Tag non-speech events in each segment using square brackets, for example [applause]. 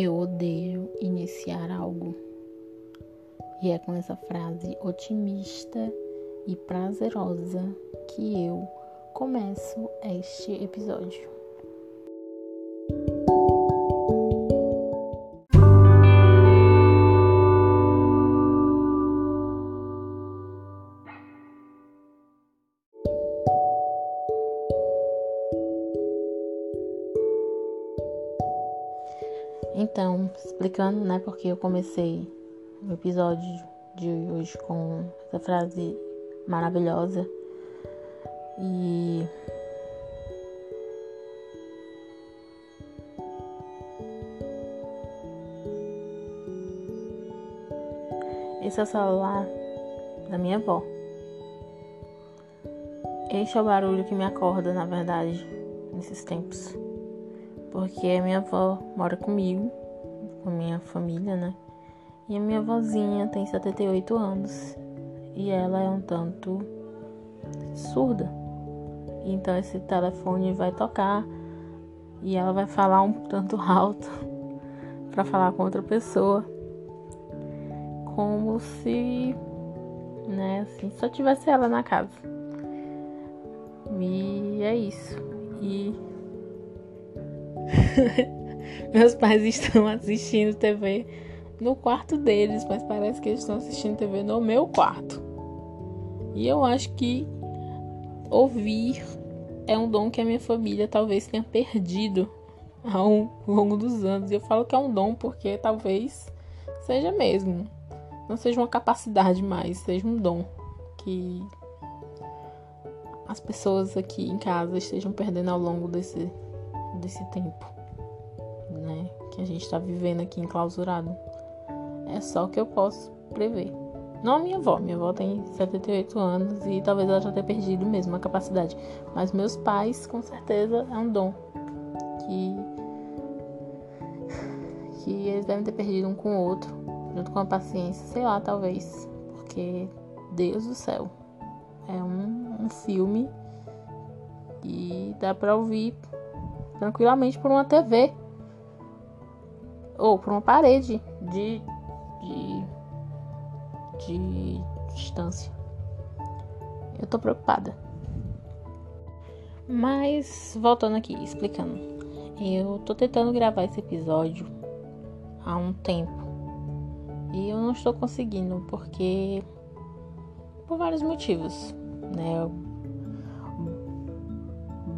Eu odeio iniciar algo. E é com essa frase otimista e prazerosa que eu começo este episódio. Então, explicando, né, porque eu comecei o episódio de hoje com essa frase maravilhosa. E esse é o celular da minha avó. Este é o barulho que me acorda, na verdade, nesses tempos. Porque a minha avó mora comigo, com a minha família, né? E a minha avózinha tem 78 anos e ela é um tanto surda. Então esse telefone vai tocar e ela vai falar um tanto alto [laughs] para falar com outra pessoa, como se, né, assim, só tivesse ela na casa. E é isso. E [laughs] Meus pais estão assistindo TV no quarto deles, mas parece que eles estão assistindo TV no meu quarto. E eu acho que ouvir é um dom que a minha família talvez tenha perdido ao longo dos anos. E eu falo que é um dom porque talvez seja mesmo. Não seja uma capacidade mais, seja um dom que as pessoas aqui em casa estejam perdendo ao longo desse, desse tempo né, que a gente está vivendo aqui enclausurado. É só o que eu posso prever. Não a minha avó, minha avó tem 78 anos e talvez ela já tenha perdido mesmo a capacidade. Mas meus pais, com certeza, é um dom que, que eles devem ter perdido um com o outro, junto com a paciência, sei lá, talvez. Porque, Deus do céu, é um, um filme e dá pra ouvir tranquilamente por uma TV ou por uma parede de, de, de distância. Eu tô preocupada. Mas, voltando aqui, explicando. Eu tô tentando gravar esse episódio há um tempo. E eu não estou conseguindo, porque. Por vários motivos, né?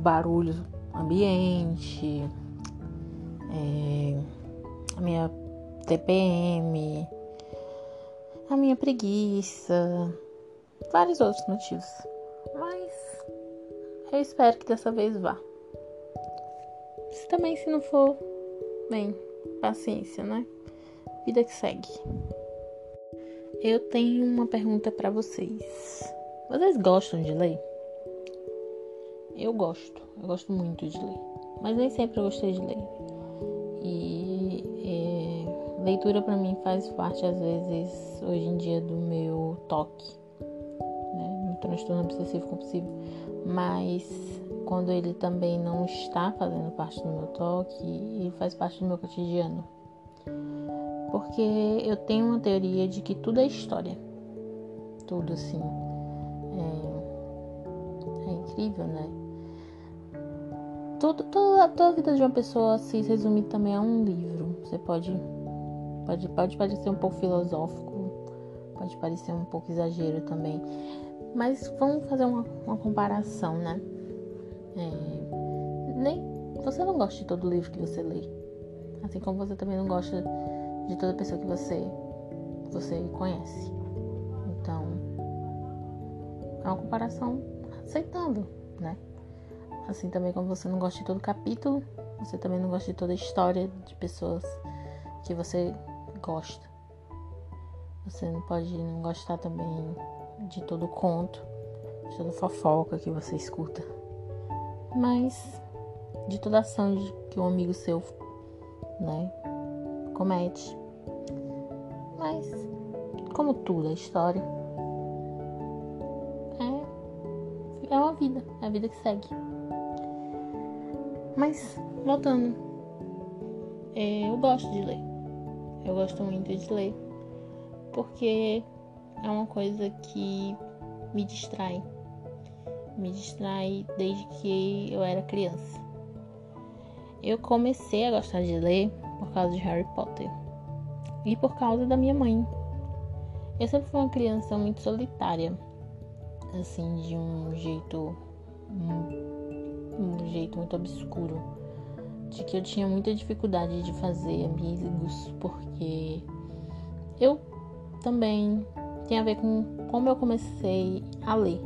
Barulho ambiente. É a minha TPM, a minha preguiça, vários outros motivos. Mas eu espero que dessa vez vá. Se também se não for, bem, paciência, né? Vida que segue. Eu tenho uma pergunta para vocês. Vocês gostam de ler? Eu gosto, eu gosto muito de ler, mas nem sempre eu gostei de ler. Leitura para mim faz parte às vezes hoje em dia do meu toque, né, no transtorno obsessivo compulsivo, mas quando ele também não está fazendo parte do meu toque, ele faz parte do meu cotidiano. Porque eu tenho uma teoria de que tudo é história. Tudo assim. É, é incrível, né? Toda, toda a vida de uma pessoa se resume também a um livro. Você pode Pode, pode parecer um pouco filosófico, pode parecer um pouco exagero também. Mas vamos fazer uma, uma comparação, né? É, nem você não gosta de todo livro que você lê. Assim como você também não gosta de toda pessoa que você, você conhece. Então, é uma comparação aceitando, né? Assim também como você não gosta de todo capítulo, você também não gosta de toda a história de pessoas que você gosta. Você não pode não gostar também de todo conto, de toda fofoca que você escuta. Mas de toda ação que um amigo seu, né, comete. Mas como tudo, a história é é uma vida, é a vida que segue. Mas voltando é, eu gosto de ler. Eu gosto muito de ler porque é uma coisa que me distrai. Me distrai desde que eu era criança. Eu comecei a gostar de ler por causa de Harry Potter e por causa da minha mãe. Eu sempre fui uma criança muito solitária, assim, de um jeito um, um jeito muito obscuro, de que eu tinha muita dificuldade de fazer amigos, porque eu também tem a ver com como eu comecei a ler.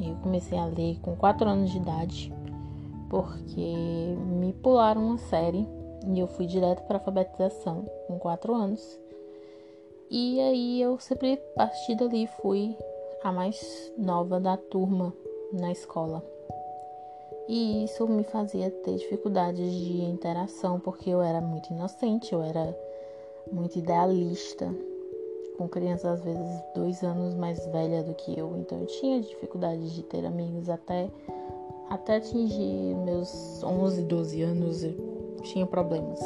Eu comecei a ler com 4 anos de idade, porque me pularam uma série e eu fui direto para alfabetização com 4 anos. E aí eu sempre, a partir dali, fui a mais nova da turma na escola. E isso me fazia ter dificuldades de interação, porque eu era muito inocente, eu era muito idealista, com crianças às vezes dois anos mais velha do que eu, então eu tinha dificuldade de ter amigos até até atingir meus 11, 12 anos, eu tinha problemas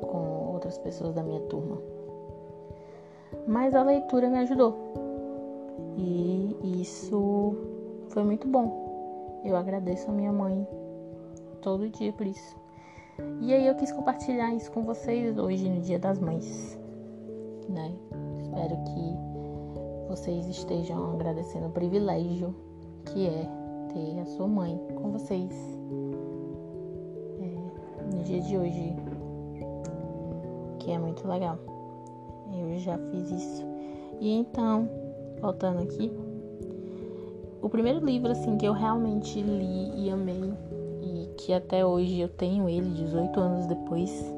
com outras pessoas da minha turma. Mas a leitura me ajudou. E isso foi muito bom. Eu agradeço a minha mãe todo dia por isso. E aí eu quis compartilhar isso com vocês hoje no Dia das Mães né? Espero que vocês estejam agradecendo o privilégio que é ter a sua mãe com vocês é, no dia de hoje, que é muito legal. Eu já fiz isso. E então, voltando aqui, o primeiro livro assim que eu realmente li e amei e que até hoje eu tenho ele 18 anos depois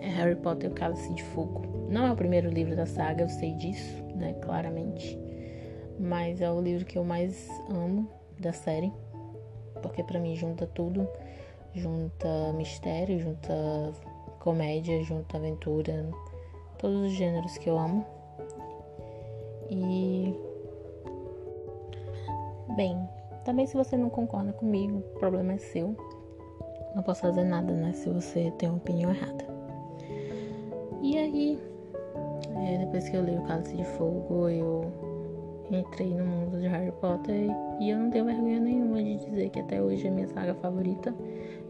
é Harry Potter e o Cálice de Fogo. Não é o primeiro livro da saga, eu sei disso, né, claramente. Mas é o livro que eu mais amo da série, porque para mim junta tudo, junta mistério, junta comédia, junta aventura, todos os gêneros que eu amo. E bem, também se você não concorda comigo, o problema é seu. Não posso fazer nada, né, se você tem uma opinião errada. E aí, é, depois que eu li o Cálice de Fogo, eu entrei no mundo de Harry Potter e eu não tenho vergonha nenhuma de dizer que até hoje é minha saga favorita,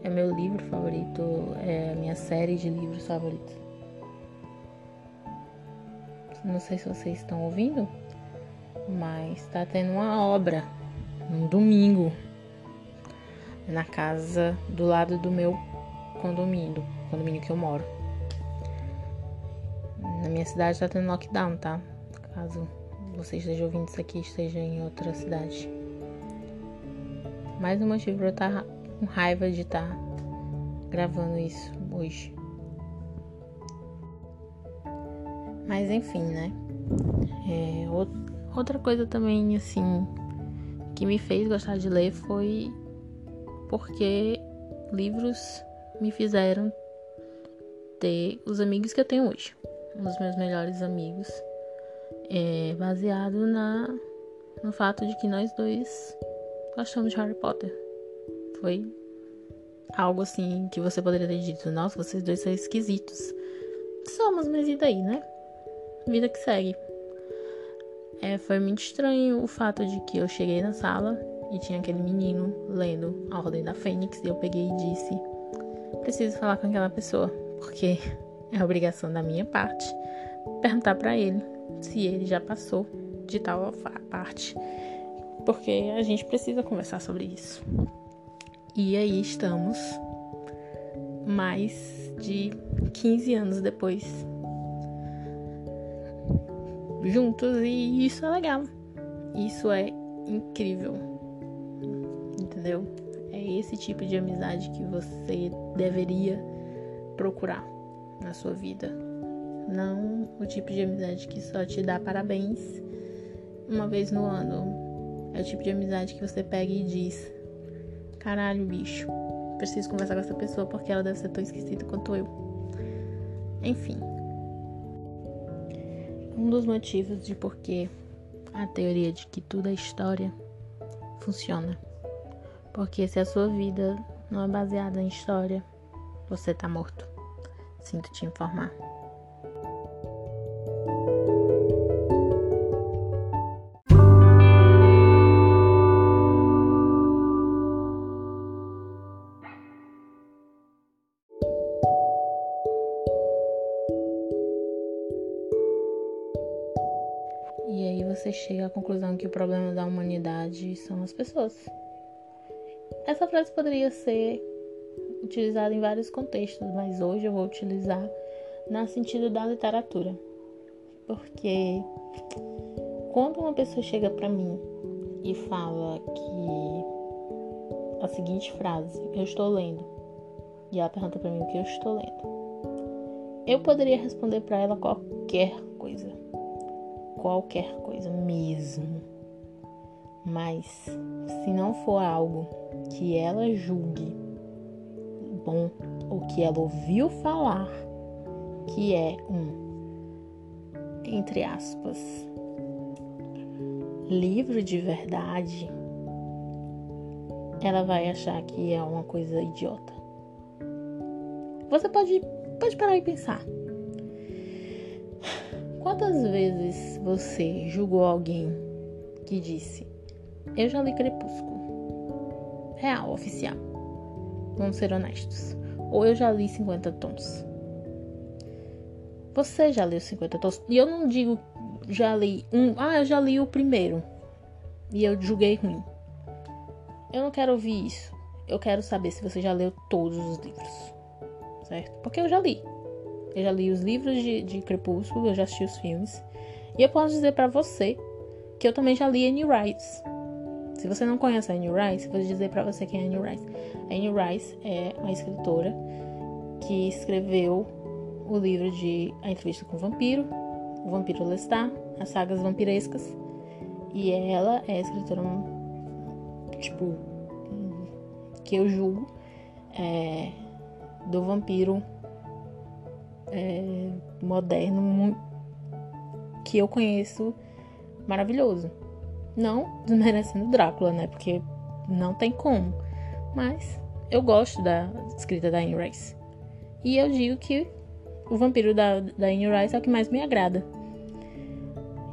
é meu livro favorito, é a minha série de livros favoritos. Não sei se vocês estão ouvindo, mas tá tendo uma obra no domingo na casa do lado do meu condomínio, condomínio que eu moro. Na minha cidade tá tendo lockdown, tá? Caso você esteja ouvindo isso aqui esteja em outra cidade. Mais um motivo pra eu estar tá com raiva de estar tá gravando isso hoje. Mas enfim, né? É, outra coisa também, assim, que me fez gostar de ler foi porque livros me fizeram ter os amigos que eu tenho hoje dos meus melhores amigos, é baseado na no fato de que nós dois gostamos de Harry Potter. Foi algo assim que você poderia ter dito, nossa, vocês dois são esquisitos. Somos, mas e daí, né? Vida que segue. É, foi muito estranho o fato de que eu cheguei na sala e tinha aquele menino lendo A Ordem da Fênix e eu peguei e disse: preciso falar com aquela pessoa, porque é obrigação da minha parte perguntar para ele se ele já passou de tal parte, porque a gente precisa conversar sobre isso. E aí estamos, mais de 15 anos depois, juntos, e isso é legal. Isso é incrível. Entendeu? É esse tipo de amizade que você deveria procurar na sua vida. Não o tipo de amizade que só te dá parabéns uma vez no ano. É o tipo de amizade que você pega e diz: Caralho, bicho, preciso conversar com essa pessoa porque ela deve ser tão esquecida quanto eu. Enfim. Um dos motivos de por que a teoria de que tudo é história funciona. Porque se a sua vida não é baseada em história, você tá morto. Sinto te informar. Conclusão que o problema da humanidade são as pessoas. Essa frase poderia ser utilizada em vários contextos, mas hoje eu vou utilizar no sentido da literatura. Porque quando uma pessoa chega para mim e fala que a seguinte frase, eu estou lendo, e ela pergunta para mim o que eu estou lendo, eu poderia responder para ela qualquer coisa qualquer coisa mesmo. Mas se não for algo que ela julgue bom ou que ela ouviu falar que é um entre aspas livro de verdade, ela vai achar que é uma coisa idiota. Você pode pode parar e pensar. Quantas vezes você julgou alguém que disse: Eu já li Crepúsculo? Real, oficial. Vamos ser honestos. Ou eu já li 50 tons. Você já leu 50 tons? E eu não digo já li um. Ah, eu já li o primeiro. E eu julguei ruim. Eu não quero ouvir isso. Eu quero saber se você já leu todos os livros. Certo? Porque eu já li. Eu já li os livros de, de Crepúsculo, eu já assisti os filmes. E eu posso dizer para você que eu também já li Anne Rice. Se você não conhece a Anne Rice, vou dizer para você quem é Anne Rice. A Anne Rice é uma escritora que escreveu o livro de A Entrevista com o Vampiro, O Vampiro Lestat, as sagas vampirescas. E ela é escritora, tipo, que eu julgo é, do vampiro é, moderno que eu conheço maravilhoso. Não desmerecendo Drácula, né? Porque não tem como. Mas eu gosto da escrita da Anne Rice. E eu digo que o vampiro da, da Anne Rice é o que mais me agrada.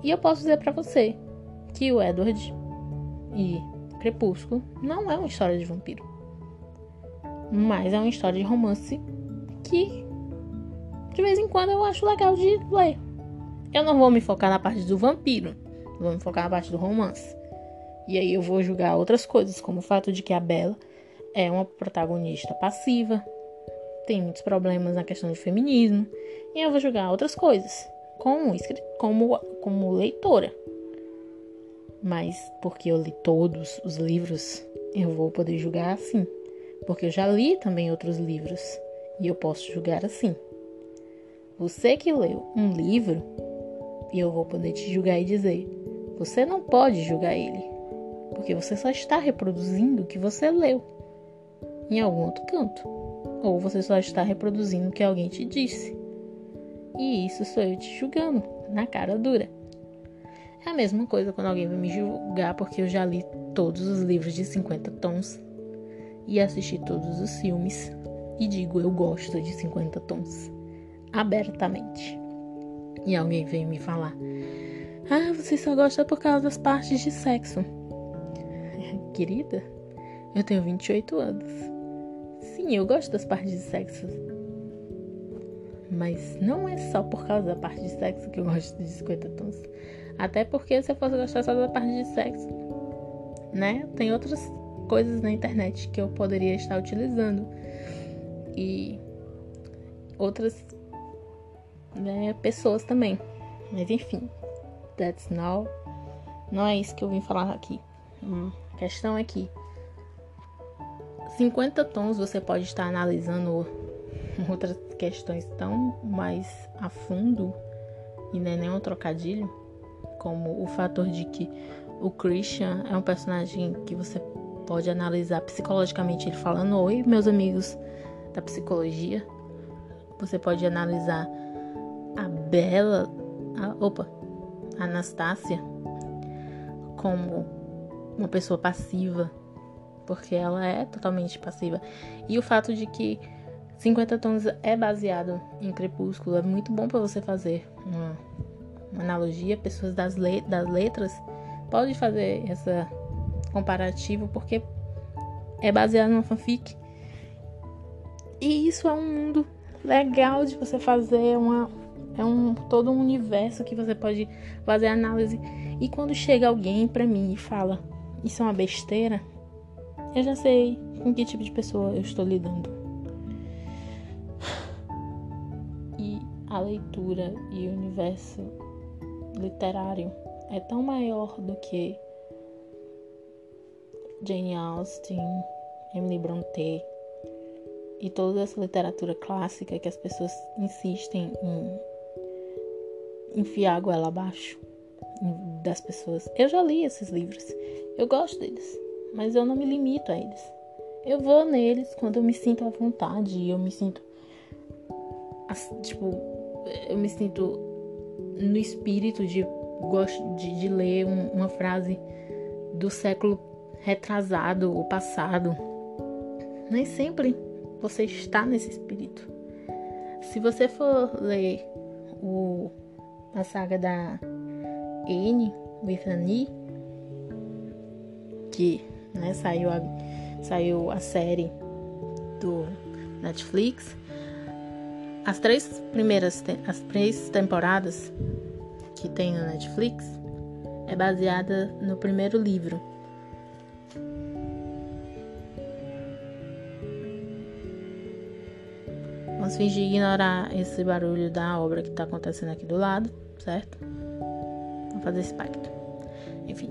E eu posso dizer para você que o Edward e Crepúsculo não é uma história de vampiro. Mas é uma história de romance que de vez em quando eu acho legal de ler. Eu não vou me focar na parte do vampiro, vou me focar na parte do romance. E aí eu vou julgar outras coisas, como o fato de que a Bella é uma protagonista passiva, tem muitos problemas na questão de feminismo, e eu vou julgar outras coisas, como, como, como leitora. Mas porque eu li todos os livros, eu vou poder julgar assim. Porque eu já li também outros livros e eu posso julgar assim. Você que leu um livro, e eu vou poder te julgar e dizer: você não pode julgar ele, porque você só está reproduzindo o que você leu em algum outro canto, ou você só está reproduzindo o que alguém te disse. E isso sou eu te julgando, na cara dura. É a mesma coisa quando alguém vai me julgar porque eu já li todos os livros de 50 tons e assisti todos os filmes e digo eu gosto de 50 tons abertamente. E alguém veio me falar: Ah, você só gosta por causa das partes de sexo. [laughs] Querida, eu tenho 28 anos. Sim, eu gosto das partes de sexo. Mas não é só por causa da parte de sexo que eu gosto de 50 tons. Até porque se eu fosse gostar só da parte de sexo, né? Tem outras coisas na internet que eu poderia estar utilizando. E outras né, pessoas também. Mas enfim, that's not, não é isso que eu vim falar aqui. Hum, a questão é que 50 tons você pode estar analisando [laughs] outras questões tão mais a fundo e não é nenhum trocadilho, como o fator de que o Christian é um personagem que você pode analisar psicologicamente ele falando oi meus amigos da psicologia você pode analisar Bela, a, opa, Anastácia como uma pessoa passiva, porque ela é totalmente passiva. E o fato de que 50 Tons é baseado em Crepúsculo. É muito bom para você fazer uma, uma analogia. Pessoas das, le das letras podem fazer essa comparativo porque é baseado numa fanfic. E isso é um mundo legal de você fazer uma é um todo um universo que você pode fazer análise. E quando chega alguém para mim e fala: "Isso é uma besteira", eu já sei com que tipo de pessoa eu estou lidando. E a leitura e o universo literário é tão maior do que Jane Austen, Emily Brontë e toda essa literatura clássica que as pessoas insistem em enfiar a goela abaixo das pessoas. Eu já li esses livros, eu gosto deles, mas eu não me limito a eles. Eu vou neles quando eu me sinto à vontade, eu me sinto tipo, eu me sinto no espírito de de, de ler um, uma frase do século retrasado ou passado. Nem sempre você está nesse espírito. Se você for ler o, a saga da with Annie, que né, saiu, a, saiu a série do Netflix, as três primeiras as três temporadas que tem no Netflix é baseada no primeiro livro. Vamos fingir ignorar esse barulho da obra que está acontecendo aqui do lado, certo? Vamos fazer esse pacto. Enfim,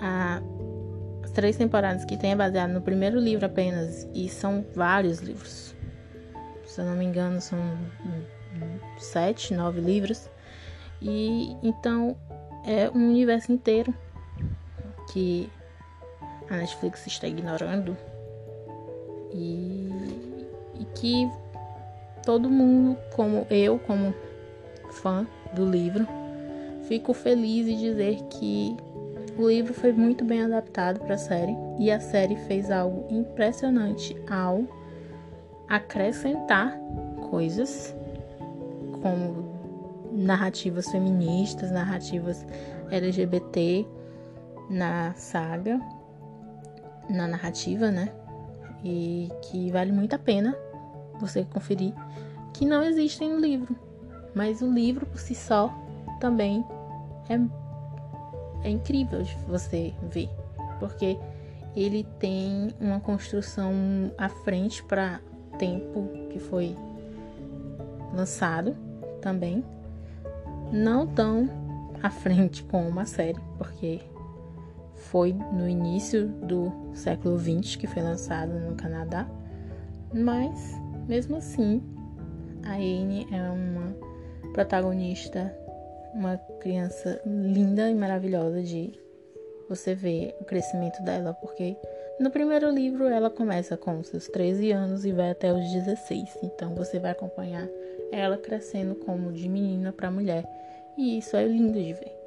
a, as três temporadas que tem é baseado no primeiro livro apenas e são vários livros. Se eu não me engano, são sete, nove livros. E então é um universo inteiro que a Netflix está ignorando e, e que todo mundo, como eu, como fã do livro, fico feliz em dizer que o livro foi muito bem adaptado para a série e a série fez algo impressionante ao acrescentar coisas como narrativas feministas, narrativas LGBT na saga, na narrativa, né? E que vale muito a pena você conferir, que não existem no livro. Mas o livro por si só também é, é incrível de você ver, porque ele tem uma construção à frente para tempo que foi lançado também. Não tão à frente como uma série, porque foi no início do século XX que foi lançado no Canadá, mas mesmo assim, a Anne é uma protagonista, uma criança linda e maravilhosa de você ver o crescimento dela, porque no primeiro livro ela começa com seus 13 anos e vai até os 16. Então você vai acompanhar ela crescendo como de menina para mulher, e isso é lindo de ver.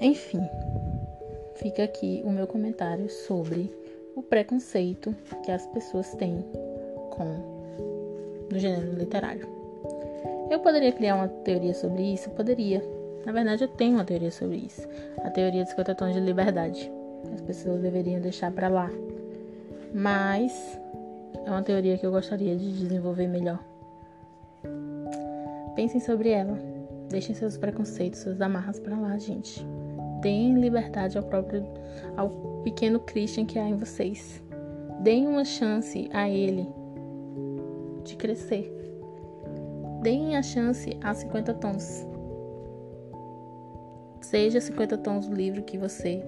Enfim, fica aqui o meu comentário sobre o preconceito que as pessoas têm com o gênero literário. Eu poderia criar uma teoria sobre isso? Poderia. Na verdade, eu tenho uma teoria sobre isso. A teoria dos 50 tons de liberdade. As pessoas deveriam deixar para lá. Mas é uma teoria que eu gostaria de desenvolver melhor. Pensem sobre ela. Deixem seus preconceitos, suas amarras para lá, gente. Deem liberdade ao próprio ao pequeno Christian que há em vocês. Deem uma chance a ele de crescer. Deem a chance a 50 tons. Seja 50 tons do livro que você,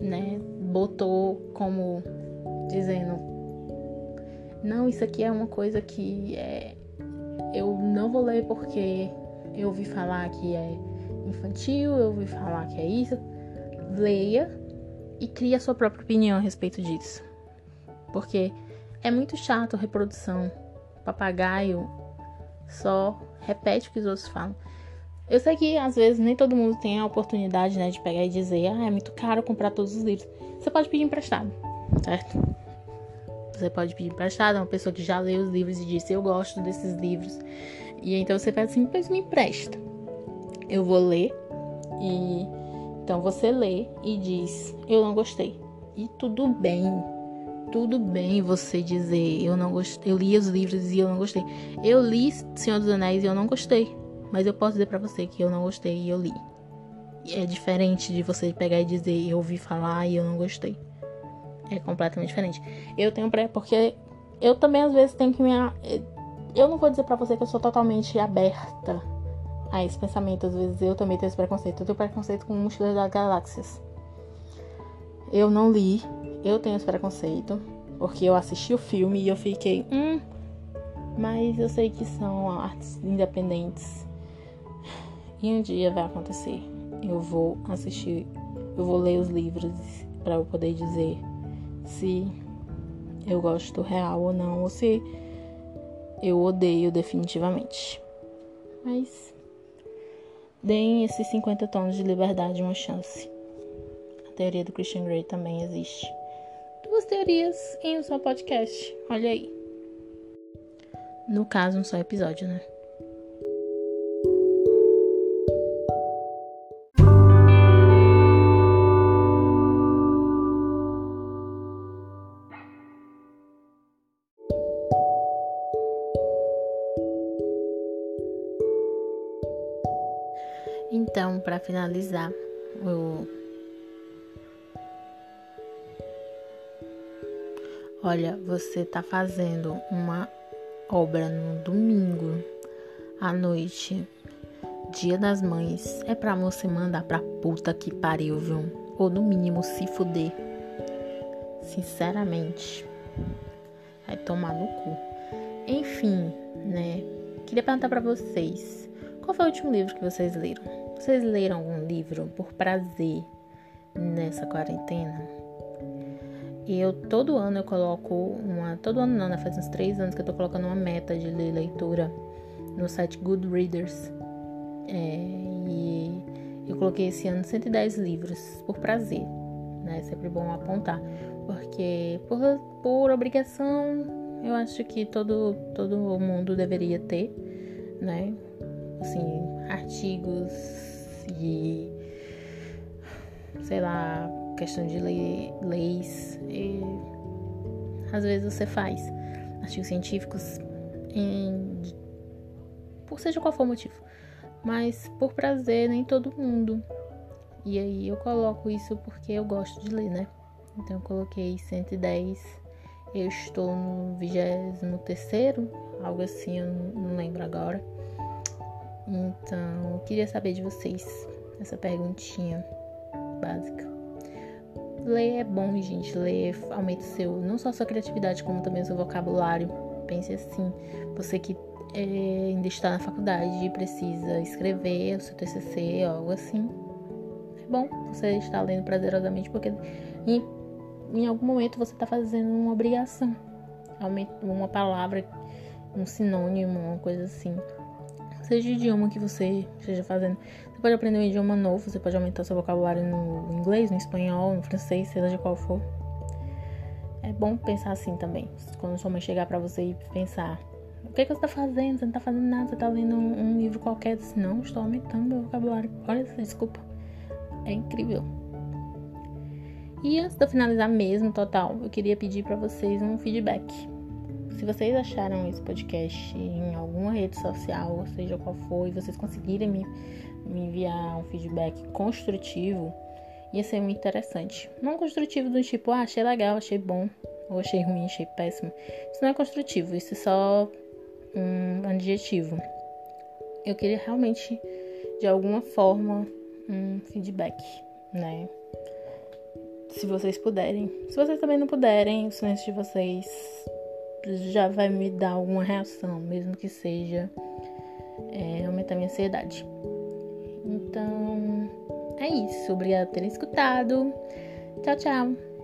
né, botou como dizendo: "Não, isso aqui é uma coisa que é eu não vou ler porque eu ouvi falar que é infantil, eu ouvi falar que é isso". Leia e crie a sua própria opinião a respeito disso. Porque é muito chato a reprodução. Papagaio só repete o que os outros falam. Eu sei que às vezes nem todo mundo tem a oportunidade né, de pegar e dizer: ah, é muito caro comprar todos os livros. Você pode pedir emprestado, certo? Você pode pedir emprestado a uma pessoa que já leu os livros e disse: Eu gosto desses livros. E então você faz assim: Pois me empresta. Eu vou ler. E então você lê e diz: Eu não gostei. E tudo bem. Tudo bem você dizer: Eu não gostei. Eu li os livros e eu não gostei. Eu li Senhor dos Anéis e eu não gostei. Mas eu posso dizer para você que eu não gostei e eu li. É diferente de você pegar e dizer: Eu ouvi falar e eu não gostei. É completamente diferente. Eu tenho pré porque eu também às vezes tenho que me eu não vou dizer para você que eu sou totalmente aberta a esse pensamento. Às vezes eu também tenho esse preconceito. Eu tenho preconceito com o Mochileiro das Galáxias. Eu não li, eu tenho esse preconceito, porque eu assisti o filme e eu fiquei, hum, mas eu sei que são artes independentes. E um dia vai acontecer. Eu vou assistir, eu vou ler os livros para eu poder dizer se eu gosto real ou não, ou se eu odeio definitivamente. Mas deem esses 50 tons de liberdade uma chance. A teoria do Christian Grey também existe. Duas teorias em um só podcast. Olha aí. No caso, um só episódio, né? Então, para finalizar, eu Olha, você tá fazendo uma obra no domingo à noite, Dia das Mães. É pra você mandar pra puta que pariu, viu? Ou no mínimo se fuder. Sinceramente. Vai tomar no cu. Enfim, né? Queria perguntar para vocês. Qual foi o último livro que vocês leram? Vocês leram algum livro por prazer nessa quarentena? Eu todo ano eu coloco uma. Todo ano não, né? Faz uns três anos que eu tô colocando uma meta de ler leitura no site Goodreaders. É, e eu coloquei esse ano 110 livros por prazer. Né? É sempre bom apontar. Porque por, por obrigação eu acho que todo, todo mundo deveria ter, né? assim, artigos e sei lá, questão de lei, leis. Às vezes você faz artigos científicos em, por seja qual for o motivo, mas por prazer nem todo mundo. E aí eu coloco isso porque eu gosto de ler, né? Então eu coloquei 110. Eu estou no 23 algo assim, eu não lembro agora. Então, eu queria saber de vocês essa perguntinha básica. Ler é bom, gente. Ler aumenta seu, não só sua criatividade, como também seu vocabulário. Pense assim, você que é, ainda está na faculdade e precisa escrever o seu TCC, algo assim. É bom você estar lendo prazerosamente, porque em, em algum momento você está fazendo uma obrigação. Uma palavra, um sinônimo, uma coisa assim seja o idioma que você esteja fazendo. Pode aprender um idioma novo, você pode aumentar seu vocabulário no inglês, no espanhol, no francês, seja de qual for. É bom pensar assim também. Quando sua mãe chegar para você e pensar: o que, é que você tá fazendo? Você não tá fazendo nada, você tá lendo um, um livro qualquer. Disse, não, estou aumentando meu vocabulário. Olha, desculpa. É incrível. E antes de eu finalizar mesmo, total, eu queria pedir para vocês um feedback se vocês acharam esse podcast em alguma rede social, seja qual for, e vocês conseguirem me, me enviar um feedback construtivo, ia ser muito interessante. Não construtivo do tipo, ah, achei legal, achei bom, ou achei ruim, achei péssimo. Isso não é construtivo, isso é só um adjetivo. Eu queria realmente, de alguma forma, um feedback, né? Se vocês puderem. Se vocês também não puderem, o silêncio de vocês já vai me dar alguma reação, mesmo que seja é, aumentar minha ansiedade. Então, é isso. Obrigada por terem escutado. Tchau, tchau.